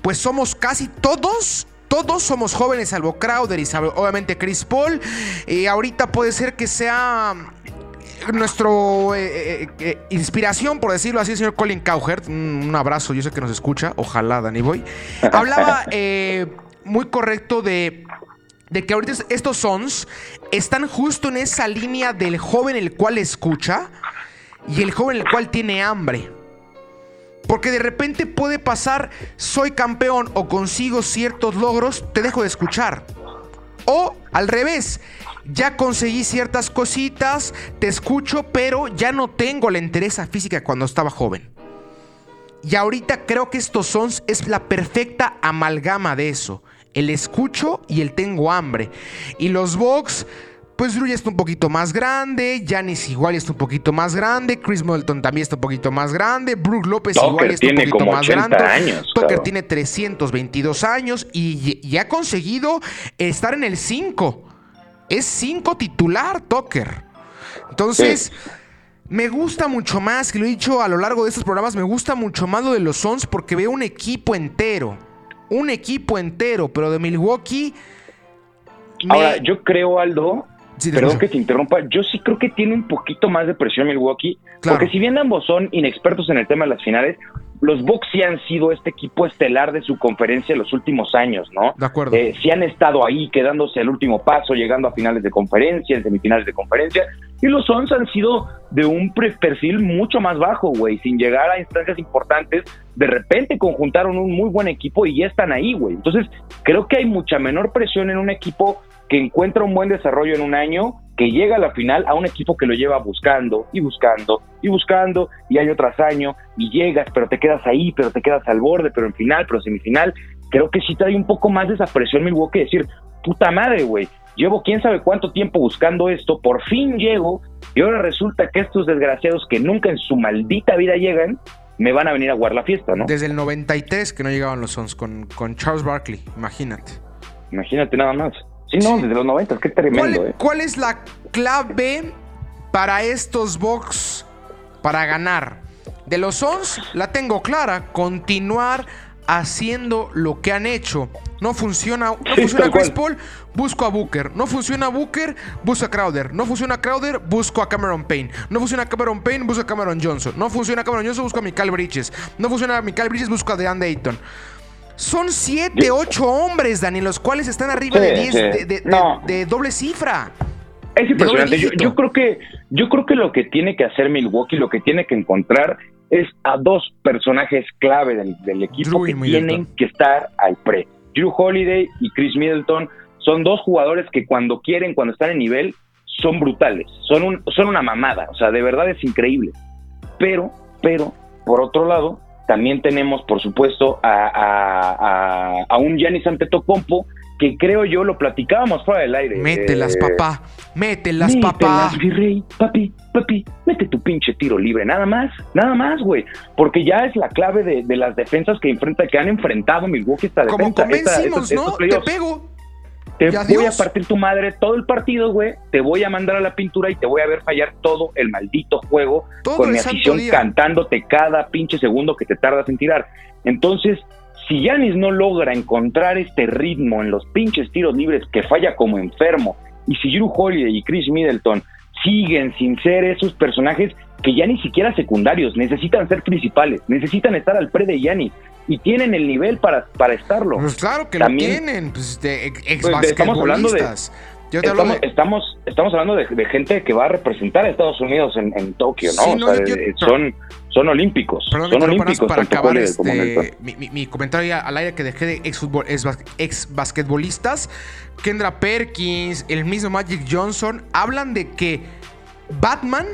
pues somos casi todos todos somos jóvenes, salvo Crowder y obviamente Chris Paul. Y ahorita puede ser que sea nuestro eh, eh, inspiración, por decirlo así, el señor Colin Cowherd. Un, abrazo, yo sé que nos escucha. Ojalá, Danny Boy. Hablaba muy correcto de de que ahorita estos sons están justo en esa línea del joven el cual escucha y el joven el cual tiene hambre. Porque de repente puede pasar, soy campeón o consigo ciertos logros, te dejo de escuchar. O al revés, ya conseguí ciertas cositas, te escucho, pero ya no tengo la entereza física cuando estaba joven. Y ahorita creo que estos sons es la perfecta amalgama de eso. El escucho y el tengo hambre. Y los Vox, pues Drew ya está un poquito más grande, Janis igual está un poquito más grande, Chris Middleton también está un poquito más grande, Brook López igual está un poquito más grande. Años, Tucker tiene 322 años y, y, ha conseguido estar en el 5. Es 5 titular, Tucker. Entonces... Me gusta mucho más, que lo he dicho a lo largo de estos programas, me gusta mucho más lo de los Sons porque veo un equipo entero un equipo entero, pero de Milwaukee. Ahora, yo creo, Aldo, perdón que te interrumpa, yo sí creo que tiene un poquito más de presión Milwaukee, porque si bien ambos son inexpertos en el tema de las finales, los Bucks sí han sido este equipo estelar de su conferencia en los últimos años, ¿no? De acuerdo. Eh, sí han estado ahí, quedándose el último paso, llegando a finales de conferencia, en semifinales de conferencia, y los Suns han sido de un perfil mucho más bajo, güey, sin llegar a instancias importantes. De repente conjuntaron un muy buen equipo y ya están ahí, güey. Entonces, creo que hay mucha menor presión en un equipo que encuentra un buen desarrollo en un año, que llega a la final a un equipo que lo lleva buscando y buscando y buscando y año tras año y llegas, pero te quedas ahí, pero te quedas al borde, pero en final, pero semifinal. Creo que sí trae un poco más de esa presión Milwaukee decir, puta madre, güey, llevo quién sabe cuánto tiempo buscando esto, por fin llego y ahora resulta que estos desgraciados que nunca en su maldita vida llegan, me van a venir a guardar la fiesta, ¿no? Desde el 93 que no llegaban los Sons con, con Charles Barkley, imagínate. Imagínate nada más. Sí, no, desde los 90, qué tremendo, ¿Cuál, ¿eh? ¿Cuál es la clave para estos Bucks para ganar? De los Sons la tengo clara, continuar haciendo lo que han hecho. No funciona, no funciona Chris Paul, busco a Booker. No funciona Booker, busco a Crowder. No funciona Crowder, busco a Cameron Payne. No funciona Cameron Payne, busco a Cameron Johnson. No funciona Cameron Johnson, busco a Michael Bridges. No funciona Michael Bridges, busco a DeAndre Ayton. Son 7, 8 hombres, Dani, los cuales están arriba de 10 de, doble cifra. Es impresionante. Yo, creo que, yo creo que lo que tiene que hacer Milwaukee, lo que tiene que encontrar es a dos personajes clave del, equipo que tienen que estar al pre. Drew Holiday y Chris Middleton son dos jugadores que cuando quieren, cuando están en nivel, son brutales, son, un, son una mamada, o sea, de verdad es increíble. Pero, pero, por otro lado, también tenemos, por supuesto, a, a, a, un Giannis Antetokounmpo que creo yo lo platicábamos fuera del aire. Mételas, eh, papá. Mételas, papá. virrey. Papi, papi, mete tu pinche tiro libre. Nada más, nada más, güey. Porque ya es la clave de, las defensas que enfrenta, que han enfrentado Milwaukee esta Como convencimos, ¿no? Te pego. Te voy a partir tu madre todo el partido, güey. Te voy a mandar a la pintura y te voy a ver fallar todo el maldito juego con mi afición cantándote cada pinche segundo que te tardas en tirar. Entonces, si Yanis no logra encontrar este ritmo en los pinches tiros libres que falla como enfermo, y si Drew Holiday y Chris Middleton siguen sin ser esos personajes que ya ni siquiera secundarios, necesitan ser principales, necesitan estar al pre de Yanis y tienen el nivel para, para estarlo. Pues claro que lo tienen, pues de ex pues, estamos hablando de estamos, estamos, hablando de, gente que va a representar a Estados Unidos en, Tokio, ¿no? o sea, son, son olímpicos. son olímpicos para acabar este, mi, comentario al aire que dejé de ex, ex basquetbolistas. Kendra Perkins, el mismo Magic Johnson, hablan de que Batman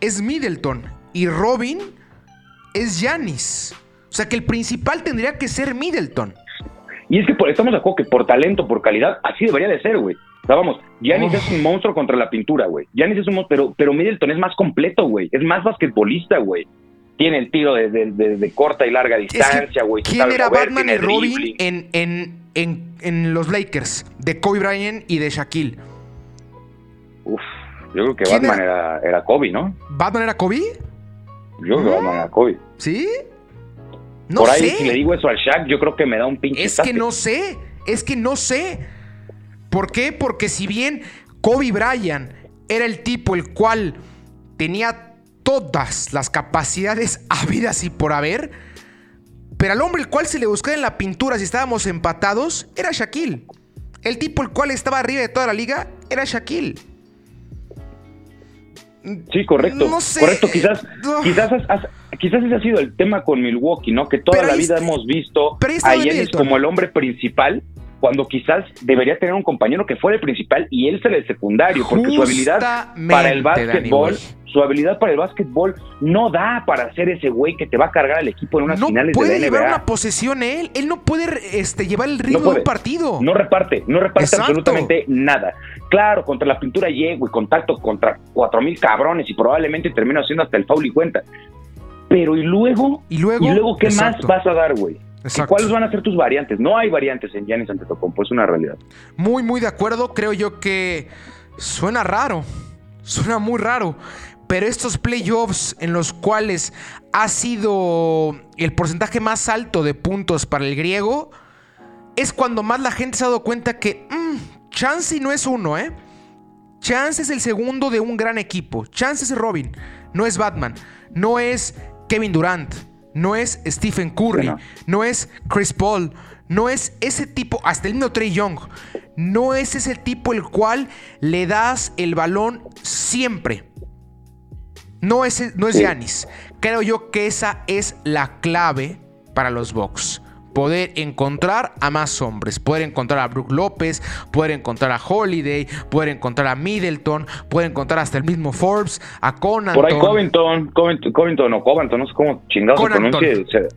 es Middleton y Robin es Janis. O sea que el principal tendría que ser Middleton. Y es que por, estamos de acuerdo que por talento, por calidad, así debería de ser, güey. O sea, vamos, Giannis es un monstruo contra la pintura, güey. Giannis es un monstruo, pero, pero Middleton es más completo, güey. Es más basquetbolista, güey. Tiene el tiro de, corta y larga distancia, güey. ¿Quién era Batman y Robin en, en, en, en, los Lakers? De Kobe Bryant y de Shaquille. Uf. Yo creo que ¿Quién Batman era? Era, Kobe, ¿no? ¿Batman era Kobe? Yo creo que Batman era Kobe. ¿Sí? No Por ahí, sé. si le digo eso al Shaq, yo creo que me da un pinche Es que no sé, es que no sé. ¿Por qué? Porque si bien Kobe Bryant era el tipo el cual tenía todas las capacidades habidas y por haber, pero al hombre el cual se le buscaba en la pintura si estábamos empatados era Shaquille. El tipo el cual estaba arriba de toda la liga era Shaquille. Sí, correcto. No sé. Correcto, quizás, quizás, has- has- quizás ese ha sido el tema con Milwaukee, ¿no? Que toda Pero la vida hemos visto a Giannis como el hombre principal, cuando quizás debería tener un compañero que fuera el principal y él ser el secundario, porque su habilidad para el básquetbol. Su habilidad para el básquetbol no da para ser ese güey que te va a cargar al equipo en unas No finales de puede la llevar una posesión él. Él no puede este, llevar el ritmo de puede. un partido. No reparte, no reparte Exacto. absolutamente nada. Claro, contra la pintura llego y contacto contra cuatro mil cabrones y probablemente termino haciendo hasta el foul y cuenta. Pero y luego, Y luego, ¿y luego qué exacto. más vas a dar, güey? ¿Y Exacto. ¿Cuáles van a ser tus variantes? No hay variantes en Giannis Antetokounmpo, es una realidad. Muy, muy de acuerdo. Creo yo que suena raro. Suena muy raro. Pero estos playoffs en los cuales ha sido el porcentaje más alto de puntos para el griego, es cuando más la gente se ha dado cuenta que mm, Chance no es uno, ¿eh? Chance es el segundo de un gran equipo. Chance es Robin, no es Batman, no es Kevin Durant, no es Stephen Curry, no es Chris Paul, no es ese tipo, hasta el mismo Trey Young, no es ese tipo el cual le das el balón siempre. No es, no es. Giannis. Creo yo que esa es la clave para los Bucks. Poder encontrar a más hombres. Poder encontrar a Brook López. Poder encontrar a Holiday. Poder encontrar a Middleton. Poder encontrar hasta el mismo Forbes. A Conan. Por ahí Covington, Covington, Covington o Covington, no sé cómo chingados se Connaughton.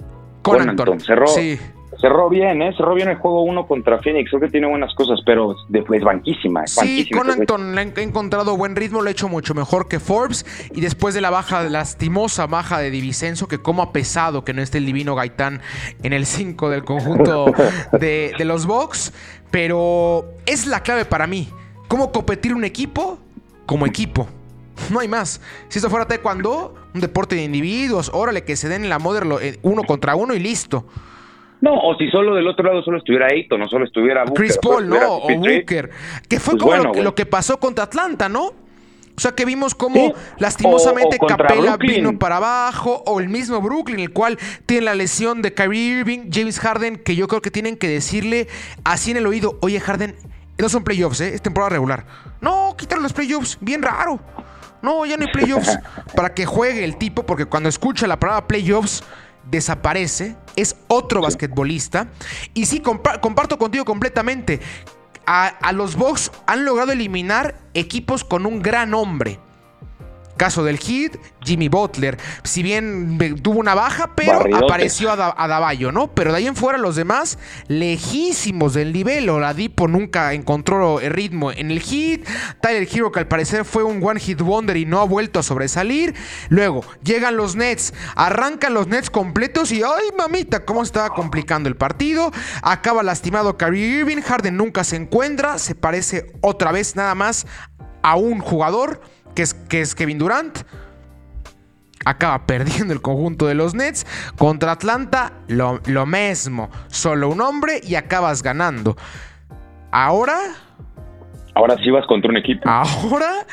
Connaughton, cerró, Sí. Cerró bien, ¿eh? Cerró bien el juego uno contra Phoenix. Creo que tiene buenas cosas, pero es banquísima. Es Sí, banquísima güey. Connaughton le ha encontrado buen ritmo, lo ha hecho mucho mejor que Forbes. Y después de la baja, lastimosa baja de Divicenzo, que como ha pesado que no esté el divino Gaitán en el 5 del conjunto de, de los Bucks. Pero es la clave para mí. ¿Cómo competir un equipo como equipo? No hay más. Si esto fuera taekwondo, un deporte de individuos, órale, que se den en la modern eh, uno contra uno y listo. No, o si solo del otro lado solo estuviera Ayton, no solo estuviera Booker, Chris Paul, ¿no? O CP3. Booker. Que fue Pues como bueno, lo, que, güey. lo que pasó contra Atlanta, ¿no? O sea, que vimos cómo Sí. lastimosamente O- Capela Brooklyn. vino para abajo, o el mismo Brooklyn, el cual tiene la lesión de Kyrie Irving, James Harden, que yo creo que tienen que decirle así en el oído, oye Harden, no son playoffs, ¿eh? es temporada regular. No, quítale los playoffs, bien raro. No, ya no hay playoffs. para que juegue el tipo, porque cuando escucha la palabra playoffs, desaparece, es otro basquetbolista. Y sí, compa- comparto contigo completamente. A, a los Bucks han logrado eliminar equipos con un gran hombre. Caso del Heat, Jimmy Butler. Si bien tuvo una baja, pero apareció a Davallo, ¿no? Pero de ahí en fuera los demás, lejísimos del nivel. Oladipo nunca encontró el ritmo en el Heat. Tyler Hero, que al parecer fue un one hit wonder y no ha vuelto a sobresalir. Luego llegan los Nets, arrancan los Nets completos y ¡ay, mamita! ¿Cómo estaba complicando el partido? Acaba lastimado Kyrie Irving. Harden nunca se encuentra. Se parece otra vez nada más a un jugador que es, que es Kevin Durant. Acaba perdiendo el conjunto de los Nets. Contra Atlanta, lo, lo mismo. Solo un hombre y acabas ganando. Ahora, Ahora sí vas contra un equipo. ahora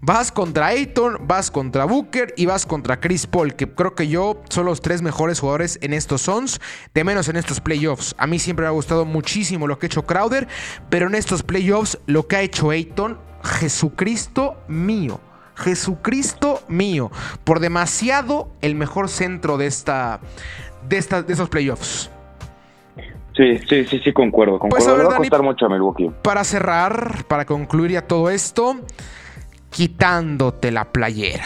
vas contra Ayton, vas contra Booker y vas contra Chris Paul, que creo que yo son los tres mejores jugadores en estos Suns, de menos en estos playoffs. A mí siempre me ha gustado muchísimo lo que ha hecho Crowder, pero en estos playoffs lo que ha hecho Ayton, Jesucristo mío. Jesucristo mío. Por demasiado el mejor centro de esta. De, esta, de estos playoffs. Sí, sí, sí, sí, concuerdo. concuerdo. Pues, a ver, Le va a Dani- costar mucho a Milwaukee. Para cerrar, para concluir ya todo esto, quitándote la playera.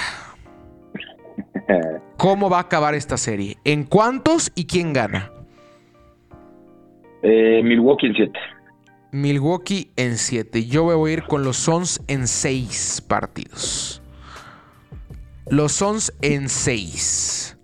¿Cómo va a acabar esta serie? ¿En cuántos y quién gana? Eh, Milwaukee en 7. Milwaukee en 7. Yo voy a ir con los Suns en 6 partidos. Los Suns en 6.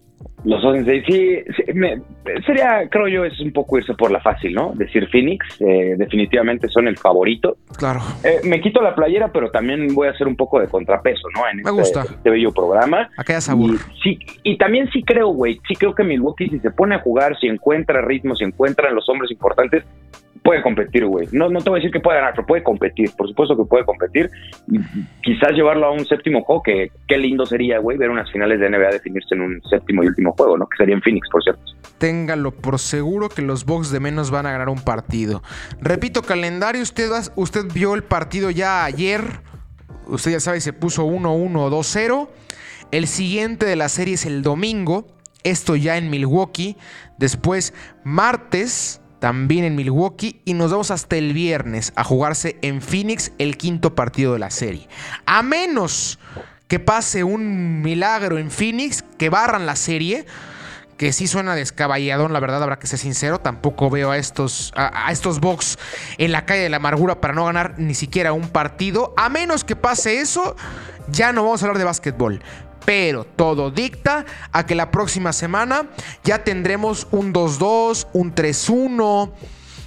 Los Ocean sí, sí me, sería, creo yo, es un poco irse por la fácil, ¿no? Decir Phoenix, eh, definitivamente son el favorito. Claro. Eh, me quito la playera, pero también voy a hacer un poco de contrapeso, ¿no? En me este, gusta. este bello programa. Aquella sabor. Y, sí, y también sí creo, güey, sí creo que Milwaukee si se pone a jugar, si encuentra ritmo, si encuentra los hombres importantes, puede competir, güey. No, no te voy a decir que puede ganar, pero puede competir. Por supuesto que puede competir. Quizás llevarlo a un séptimo juego, que qué lindo sería, güey, ver unas finales de NBA definirse en un séptimo y último juego, ¿no? Que sería en Phoenix, por cierto. Téngalo por seguro que los Bucks de menos van a ganar un partido. Repito, calendario, usted, usted vio el partido ya ayer. Usted ya sabe, se puso 1-1 2-0. El siguiente de la serie es el domingo. Esto ya en Milwaukee. Después, martes, también en Milwaukee. Y nos vamos hasta el viernes a jugarse en Phoenix el quinto partido de la serie. A menos que pase un milagro en Phoenix, que barran la serie que sí suena descaballadón, la verdad, habrá que ser sincero. Tampoco veo a estos, a, a estos Bucks en la calle de la amargura para no ganar ni siquiera un partido. A menos que pase eso, ya no vamos a hablar de básquetbol. Pero todo dicta a que la próxima semana ya tendremos un 2-2, un 3-1,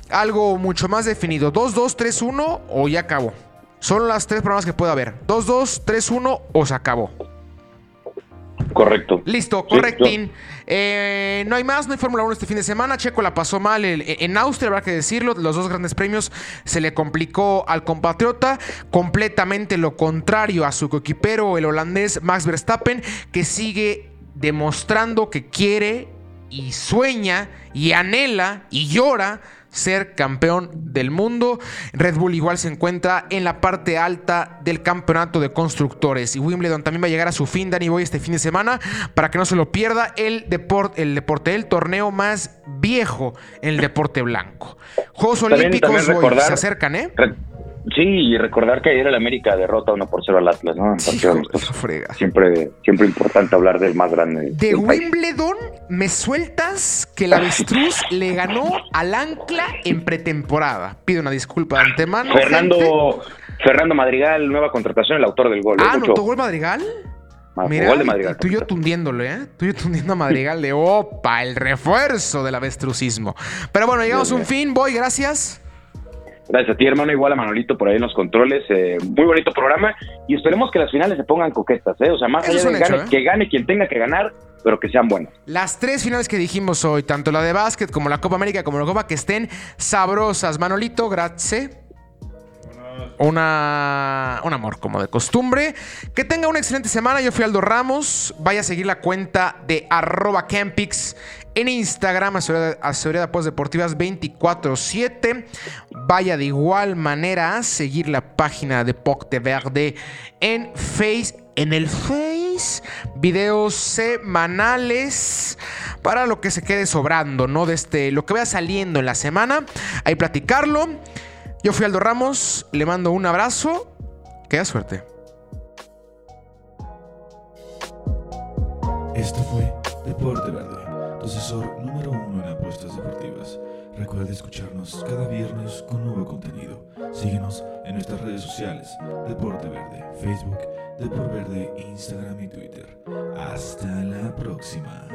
algo mucho más definido. 2-2, 3-1 o ya acabó. Son las tres programas que puede haber. 2-2, 3-1 o se acabó. Correcto. Listo, correctín. Eh, no hay más, no hay Fórmula 1 este fin de semana. Checo la pasó mal el- en Austria, habrá que decirlo. Los dos grandes premios se le complicó al compatriota. Completamente lo contrario a su coequipero, el holandés Max Verstappen, que sigue demostrando que quiere y sueña y anhela y llora ser campeón del mundo. Red Bull igual se encuentra en la parte alta del campeonato de constructores. Y Wimbledon también va a llegar a su fin, Danny Boy, este fin de semana, para que no se lo pierda el, deporte, el deporte, el torneo más viejo en el deporte blanco. Juegos También- Olímpicos también Boy, recordar- se acercan, ¿eh? Sí, y recordar que ayer el América derrota 1 por 0 al Atlas, ¿no? Su frega. Siempre, siempre importante hablar del más grande. De del país. Wimbledon, me sueltas que el avestruz le ganó al ancla en pretemporada. Pido una disculpa de antemano. gente. Fernando, Fernando Madrigal, nueva contratación, el autor del gol. ¿eh? Ah, ¿anotó gol Madrigal? Mira, gol de Madrigal. tú y yo tundiéndole, ¿eh? Tú y yo tundiendo a Madrigal de opa, el refuerzo del avestrucismo. Pero bueno, llegamos a un fin, voy, gracias. Gracias a ti, hermano. Igual a Manolito por ahí en los controles. eh, muy bonito programa. Y esperemos que las finales se pongan coquetas, ¿eh? O sea, más allá de un gane, hecho, ¿eh? que gane quien tenga que ganar, pero que sean buenas. Las tres finales que dijimos hoy, tanto la de básquet como la Copa América como la Copa, que estén sabrosas. Manolito, gracias. Una, un amor como de costumbre. Que tenga una excelente semana. Yo fui Aldo Ramos. Vaya a seguir la cuenta de arroba Campix en Instagram, asesoría de apuestas deportivas 24-7. Vaya de igual manera a seguir la página de Pocte Verde en Face. En el Face, videos semanales para lo que se quede sobrando, ¿no? De este, lo que vaya saliendo en la semana. Ahí platicarlo. Yo fui Aldo Ramos, le mando un abrazo. Queda suerte. Esto fue Deporte Verde, asesor número uno en apuestas deportivas. Recuerda escucharnos cada viernes con nuevo contenido. Síguenos en nuestras redes sociales, Deporte Verde, Facebook, Deporte Verde, Instagram y Twitter. Hasta la próxima.